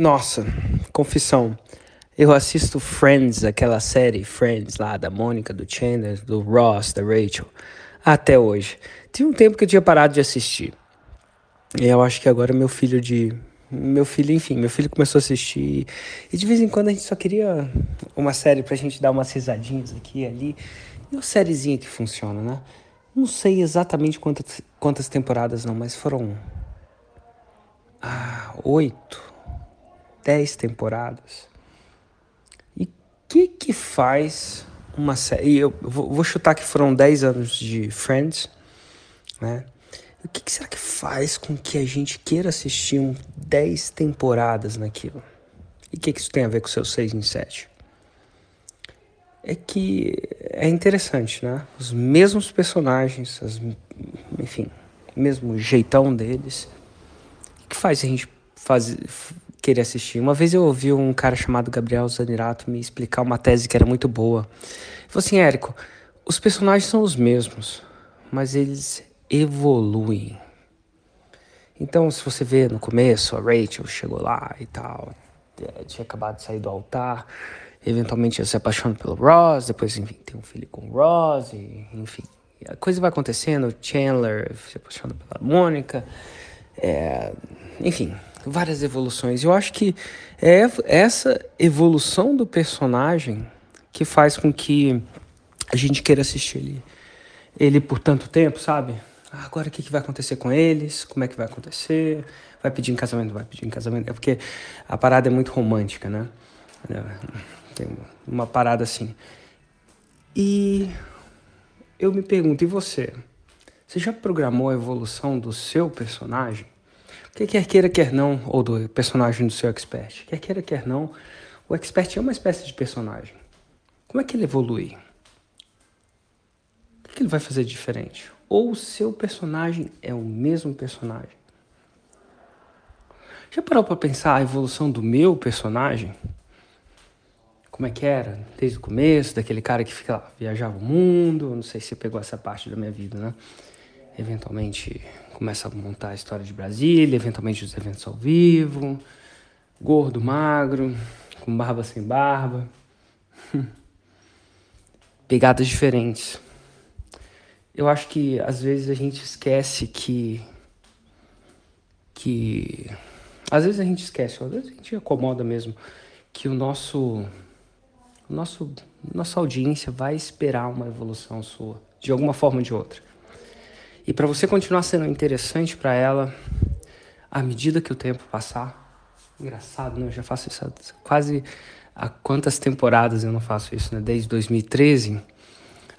Nossa, confissão. Eu assisto Friends, aquela série Friends lá da Mônica, do Chandler, do Ross, da Rachel, até hoje. Tinha um tempo que eu tinha parado de assistir. E eu acho que agora meu filho de meu filho, enfim, meu filho começou a assistir. E de vez em quando a gente só queria uma série pra gente dar umas risadinhas aqui e ali. E uma sériezinha que funciona, né? Não sei exatamente quantas, quantas temporadas não, mas foram. Ah, oito, dez temporadas. E o que que faz uma série. Eu vou chutar que foram dez anos de Friends, né? O que, que, será que faz com que a gente queira assistir um 10 temporadas naquilo? E o que, que isso tem a ver com o seu 6 em 7? É que é interessante, né? Os mesmos personagens, as, enfim, mesmo jeitão deles. O que faz a gente faz, querer assistir? Uma vez eu ouvi um cara chamado Gabriel Zanirato me explicar uma tese que era muito boa. Ele falou assim, Érico, os personagens são os mesmos, mas eles evoluem. Então, se você vê no começo, a Rachel chegou lá e tal, é, tinha acabado de sair do altar, eventualmente se apaixona pelo Ross, depois, enfim, tem um filho com o Ross, e, enfim. A coisa vai acontecendo, Chandler se apaixona pela Mônica, é, enfim, várias evoluções. Eu acho que é essa evolução do personagem que faz com que a gente queira assistir ele, ele por tanto tempo, sabe? Ah, agora o que, que vai acontecer com eles? Como é que vai acontecer? Vai pedir em casamento? Vai pedir em casamento? É porque a parada é muito romântica, né? É, tem uma parada assim. E eu me pergunto, e você? Você já programou a evolução do seu personagem? Porque quer queira, quer não, ou do personagem do seu expert, quer queira, quer não, o expert é uma espécie de personagem. Como é que ele evolui? O que ele vai fazer diferente? ou o seu personagem é o mesmo personagem? Já parou para pensar a evolução do meu personagem? Como é que era desde o começo, daquele cara que fica lá, viajava o mundo, não sei se você pegou essa parte da minha vida, né? Eventualmente começa a montar a história de Brasília, eventualmente os eventos ao vivo, gordo, magro, com barba sem barba. Pegadas diferentes eu acho que às vezes a gente esquece que. que. Às vezes a gente esquece, às vezes a gente acomoda mesmo, que o nosso. Nosso nossa audiência vai esperar uma evolução sua, de alguma forma ou de outra. E para você continuar sendo interessante para ela, à medida que o tempo passar, engraçado, né? Eu já faço isso há quase há quantas temporadas eu não faço isso, né? Desde 2013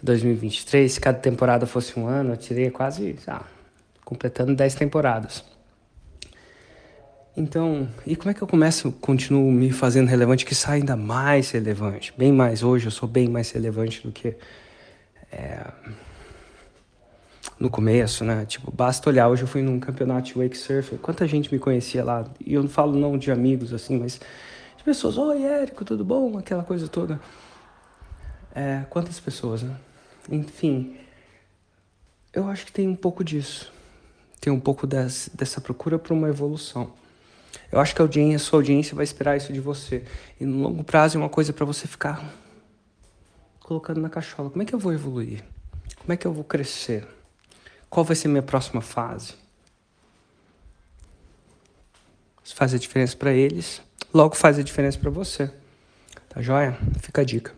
2023, se cada temporada fosse um ano, eu tirei quase, ah, completando 10 temporadas. Então, e como é que eu começo, continuo me fazendo relevante, que sai ainda mais relevante, bem mais, hoje eu sou bem mais relevante do que é, no começo, né? Tipo, basta olhar, hoje eu fui num campeonato de wake surf, quanta gente me conhecia lá, e eu não falo não de amigos, assim, mas de pessoas, oi Érico, tudo bom? Aquela coisa toda. É, quantas pessoas, né? Enfim, eu acho que tem um pouco disso. Tem um pouco des, dessa procura por uma evolução. Eu acho que a audiência, a sua audiência vai esperar isso de você. E no longo prazo é uma coisa para você ficar colocando na cachola. Como é que eu vou evoluir? Como é que eu vou crescer? Qual vai ser minha próxima fase? Faz a diferença para eles, logo faz a diferença para você. Tá joia? Fica a dica.